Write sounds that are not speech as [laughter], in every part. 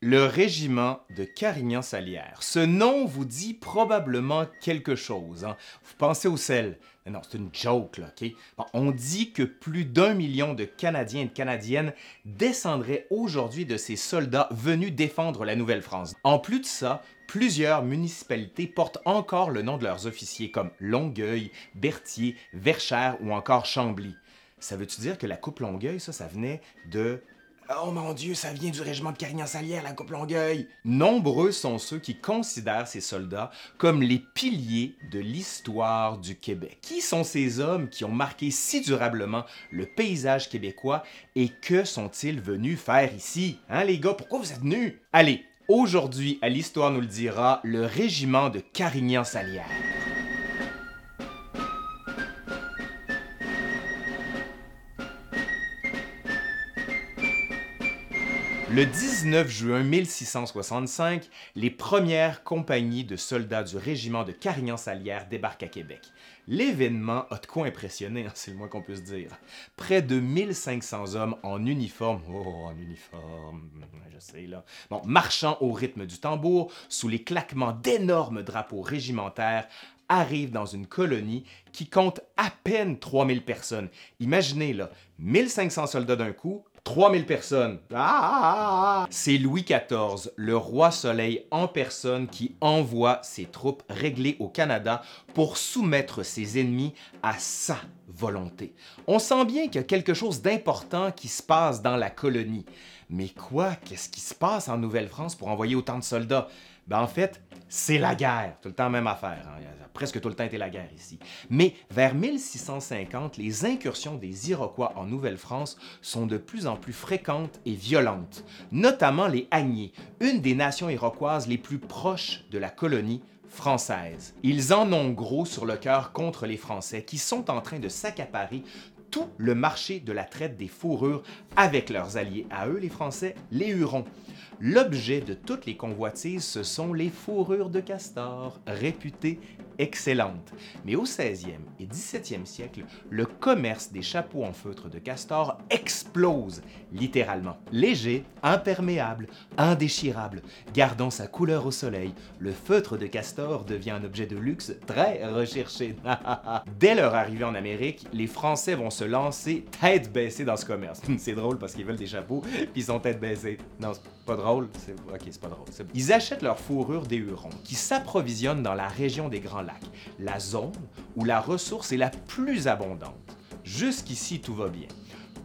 Le régiment de Carignan-Salière. Ce nom vous dit probablement quelque chose. hein. Vous pensez au sel. Non, c'est une joke, là, on dit que plus d'un million de Canadiens et de Canadiennes descendraient aujourd'hui de ces soldats venus défendre la Nouvelle-France. En plus de ça, plusieurs municipalités portent encore le nom de leurs officiers, comme Longueuil, Berthier, Verchères ou encore Chambly. Ça veut-tu dire que la coupe Longueuil, ça, ça venait de Oh mon Dieu, ça vient du régiment de Carignan-Salière, la Coupe Longueuil. Nombreux sont ceux qui considèrent ces soldats comme les piliers de l'histoire du Québec. Qui sont ces hommes qui ont marqué si durablement le paysage québécois et que sont-ils venus faire ici? Hein, les gars, pourquoi vous êtes venus? Allez, aujourd'hui, à l'Histoire nous le dira, le régiment de Carignan-Salière. Le 19 juin 1665, les premières compagnies de soldats du régiment de Carignan-Salière débarquent à Québec. L'événement a de quoi impressionner, hein, c'est le moins qu'on puisse dire. Près de 1500 hommes en uniforme, oh, en uniforme, je marchant au rythme du tambour, sous les claquements d'énormes drapeaux régimentaires, arrivent dans une colonie qui compte à peine 3000 personnes. Imaginez là, 1500 soldats d'un coup, 3000 personnes. Ah, ah, ah. C'est Louis XIV, le roi soleil en personne, qui envoie ses troupes réglées au Canada pour soumettre ses ennemis à sa volonté. On sent bien qu'il y a quelque chose d'important qui se passe dans la colonie. Mais quoi, qu'est-ce qui se passe en Nouvelle-France pour envoyer autant de soldats? Ben en fait, c'est la guerre. Tout le temps même affaire. hein. Presque tout le temps été la guerre ici. Mais vers 1650, les incursions des Iroquois en Nouvelle-France sont de plus en plus fréquentes et violentes, notamment les Agnés, une des nations iroquoises les plus proches de la colonie française. Ils en ont gros sur le cœur contre les Français qui sont en train de s'accaparer tout le marché de la traite des fourrures avec leurs alliés à eux, les Français, les Hurons. L'objet de toutes les convoitises, ce sont les fourrures de castor, réputées excellentes. Mais au 16e et 17e siècle, le commerce des chapeaux en feutre de castor explose, littéralement. Léger, imperméable, indéchirable, gardant sa couleur au soleil, le feutre de castor devient un objet de luxe très recherché. [laughs] Dès leur arrivée en Amérique, les Français vont se lancer tête baissée dans ce commerce. [laughs] C'est drôle parce qu'ils veulent des chapeaux, puis ils sont tête baissée. Non, c'est pas drôle. C'est... Ok, c'est pas drôle. Ils achètent leur fourrure des Hurons, qui s'approvisionnent dans la région des Grands Lacs, la zone où la ressource est la plus abondante. Jusqu'ici, tout va bien.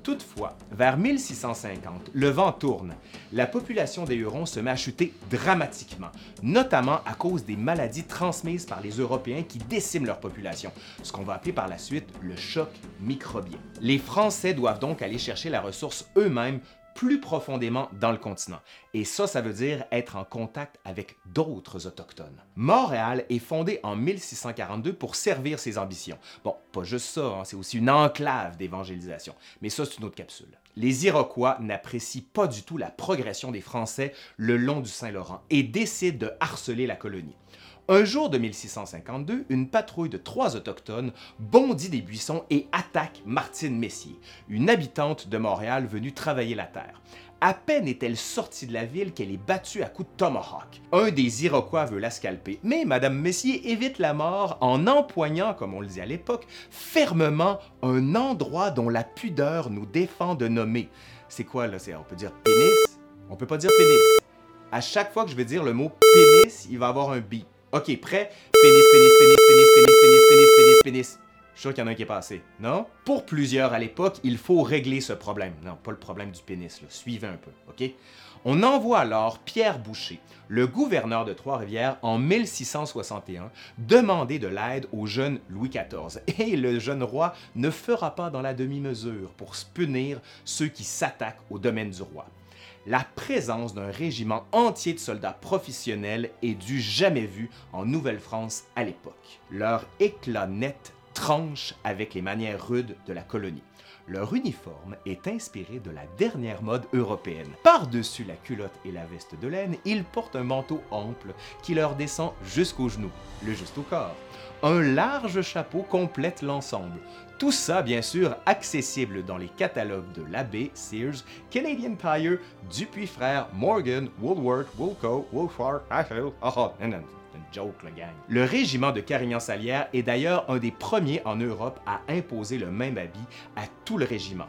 Toutefois, vers 1650, le vent tourne. La population des Hurons se met à chuter dramatiquement, notamment à cause des maladies transmises par les Européens qui déciment leur population, ce qu'on va appeler par la suite le choc microbien. Les Français doivent donc aller chercher la ressource eux-mêmes plus profondément dans le continent. Et ça, ça veut dire être en contact avec d'autres autochtones. Montréal est fondée en 1642 pour servir ses ambitions. Bon, pas juste ça, hein, c'est aussi une enclave d'évangélisation. Mais ça, c'est une autre capsule. Les Iroquois n'apprécient pas du tout la progression des Français le long du Saint-Laurent et décident de harceler la colonie. Un jour de 1652, une patrouille de trois autochtones bondit des buissons et attaque Martine Messier, une habitante de Montréal venue travailler la terre. À peine est-elle sortie de la ville qu'elle est battue à coups de tomahawk. Un des Iroquois veut la scalper, mais Madame Messier évite la mort en empoignant, comme on le dit à l'époque, fermement un endroit dont la pudeur nous défend de nommer. C'est quoi là? On peut dire pénis? On peut pas dire pénis. À chaque fois que je vais dire le mot pénis, il va avoir un bip. Ok, prêt? Pénis, pénis, pénis, pénis, pénis, pénis, pénis, pénis, pénis. Je suis sûr qu'il y en a un qui est passé, non? Pour plusieurs à l'époque, il faut régler ce problème. Non, pas le problème du pénis, là. Suivez un peu, ok? On envoie alors Pierre Boucher, le gouverneur de Trois-Rivières, en 1661, demander de l'aide au jeune Louis XIV. Et le jeune roi ne fera pas dans la demi-mesure pour punir ceux qui s'attaquent au domaine du roi la présence d'un régiment entier de soldats professionnels est du jamais vu en Nouvelle-France à l'époque. Leur éclat net tranche avec les manières rudes de la colonie. Leur uniforme est inspiré de la dernière mode européenne. Par-dessus la culotte et la veste de laine, ils portent un manteau ample qui leur descend jusqu'aux genoux, le juste au corps. Un large chapeau complète l'ensemble. Tout ça, bien sûr, accessible dans les catalogues de l'AB, Sears, Canadian Tire, Dupuis Frères, Morgan, Woolworth, Woolco, Wolfhard, Ashfield, oh, une Le régiment de Carignan-Salière est d'ailleurs un des premiers en Europe à imposer le même habit à tout le régiment.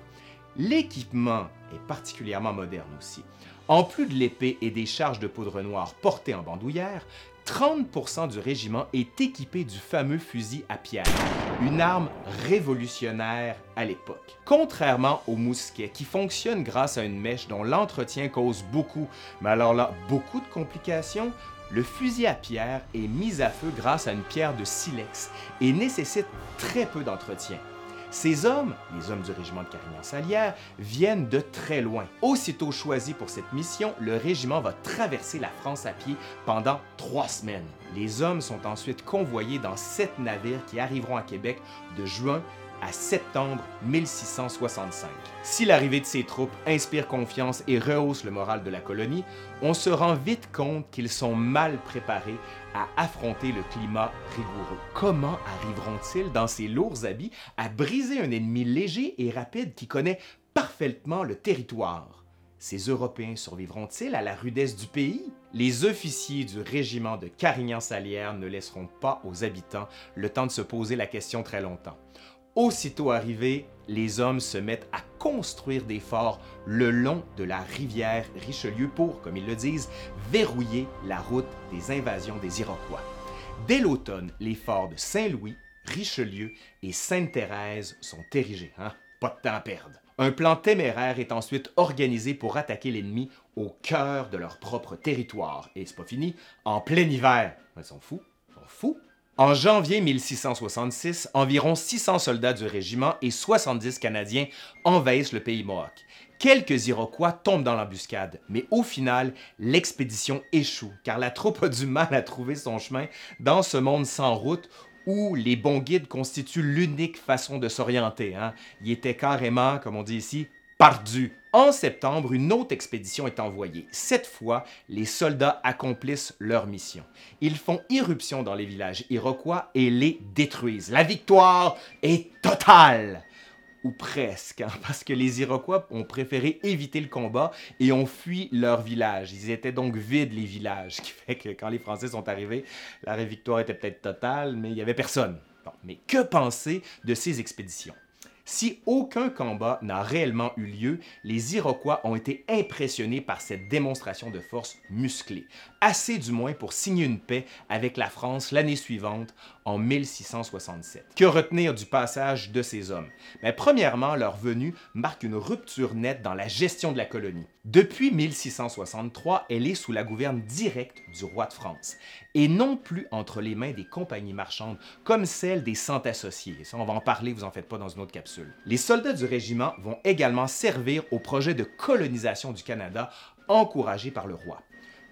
L'équipement est particulièrement moderne aussi. En plus de l'épée et des charges de poudre noire portées en bandoulière, 30% du régiment est équipé du fameux fusil à pierre, une arme révolutionnaire à l'époque. Contrairement au mousquet qui fonctionne grâce à une mèche dont l'entretien cause beaucoup, mais alors là, beaucoup de complications, le fusil à pierre est mis à feu grâce à une pierre de silex et nécessite très peu d'entretien. Ces hommes, les hommes du régiment de Carignan-Salière, viennent de très loin. Aussitôt choisi pour cette mission, le régiment va traverser la France à pied pendant trois semaines. Les hommes sont ensuite convoyés dans sept navires qui arriveront à Québec de juin à septembre 1665. Si l'arrivée de ces troupes inspire confiance et rehausse le moral de la colonie, on se rend vite compte qu'ils sont mal préparés à affronter le climat rigoureux. Comment arriveront-ils dans ces lourds habits à briser un ennemi léger et rapide qui connaît parfaitement le territoire? Ces Européens survivront-ils à la rudesse du pays? Les officiers du régiment de Carignan-Salière ne laisseront pas aux habitants le temps de se poser la question très longtemps. Aussitôt arrivés, les hommes se mettent à construire des forts le long de la rivière Richelieu pour, comme ils le disent, verrouiller la route des invasions des Iroquois. Dès l'automne, les forts de Saint-Louis, Richelieu et Sainte-Thérèse sont érigés. Hein? Pas de temps à perdre. Un plan téméraire est ensuite organisé pour attaquer l'ennemi au cœur de leur propre territoire. Et c'est pas fini, en plein hiver. Ils sont fous, ils sont fous. En janvier 1666, environ 600 soldats du régiment et 70 Canadiens envahissent le pays Mohawk. Quelques Iroquois tombent dans l'embuscade, mais au final, l'expédition échoue, car la troupe a du mal à trouver son chemin dans ce monde sans route où les bons guides constituent l'unique façon de s'orienter. Hein. Ils étaient carrément, comme on dit ici, perdus. En septembre, une autre expédition est envoyée. Cette fois, les soldats accomplissent leur mission. Ils font irruption dans les villages iroquois et les détruisent. La victoire est totale ou presque, hein, parce que les Iroquois ont préféré éviter le combat et ont fui leur village. Ils étaient donc vides, les villages, ce [laughs] qui fait que quand les Français sont arrivés, la victoire était peut-être totale, mais il n'y avait personne. mais que penser de ces expéditions? Si aucun combat n'a réellement eu lieu, les Iroquois ont été impressionnés par cette démonstration de force musclée, assez du moins pour signer une paix avec la France l'année suivante, en 1667. Que retenir du passage de ces hommes? Mais ben, Premièrement, leur venue marque une rupture nette dans la gestion de la colonie. Depuis 1663, elle est sous la gouverne directe du roi de France, et non plus entre les mains des compagnies marchandes comme celle des cent associés. Ça, on va en parler, vous en faites pas dans une autre capsule. Les soldats du régiment vont également servir au projet de colonisation du Canada encouragé par le roi.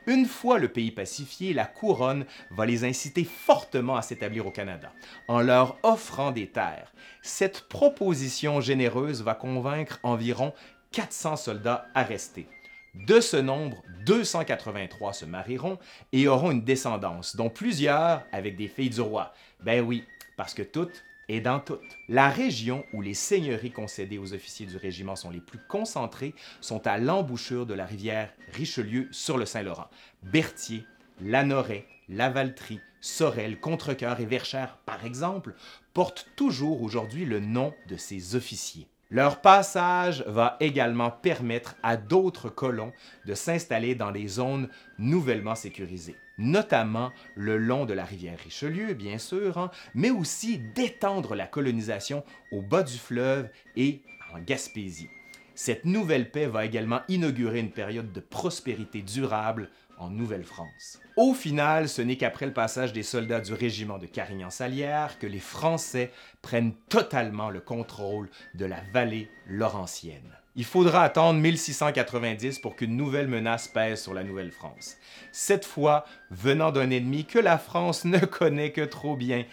Une fois le pays pacifié, la couronne va les inciter fortement à s'établir au Canada, en leur offrant des terres. Cette proposition généreuse va convaincre environ 400 soldats à rester. De ce nombre, 283 se marieront et auront une descendance, dont plusieurs avec des filles du roi. Ben oui, parce que toutes et dans toutes. La région où les seigneuries concédées aux officiers du régiment sont les plus concentrées sont à l'embouchure de la rivière Richelieu sur le Saint-Laurent. Berthier, Lanoret, Lavaltrie, Sorel, Contrecoeur et Verchères, par exemple, portent toujours aujourd'hui le nom de ces officiers. Leur passage va également permettre à d'autres colons de s'installer dans des zones nouvellement sécurisées, notamment le long de la rivière Richelieu, bien sûr, hein, mais aussi d'étendre la colonisation au bas du fleuve et en Gaspésie. Cette nouvelle paix va également inaugurer une période de prospérité durable en Nouvelle-France. Au final, ce n'est qu'après le passage des soldats du régiment de Carignan-Salière que les Français prennent totalement le contrôle de la vallée laurentienne. Il faudra attendre 1690 pour qu'une nouvelle menace pèse sur la Nouvelle-France. Cette fois, venant d'un ennemi que la France ne connaît que trop bien,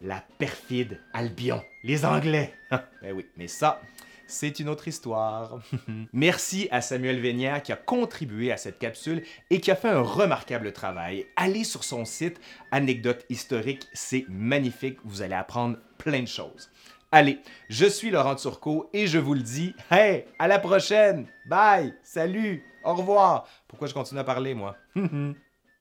la perfide Albion, les Anglais. [laughs] ben oui, mais ça, c'est une autre histoire. [laughs] Merci à Samuel Vénière qui a contribué à cette capsule et qui a fait un remarquable travail. Allez sur son site Anecdotes historiques, c'est magnifique, vous allez apprendre plein de choses. Allez, je suis Laurent Turcot et je vous le dis, hey, à la prochaine. Bye, salut, au revoir. Pourquoi je continue à parler moi? [laughs]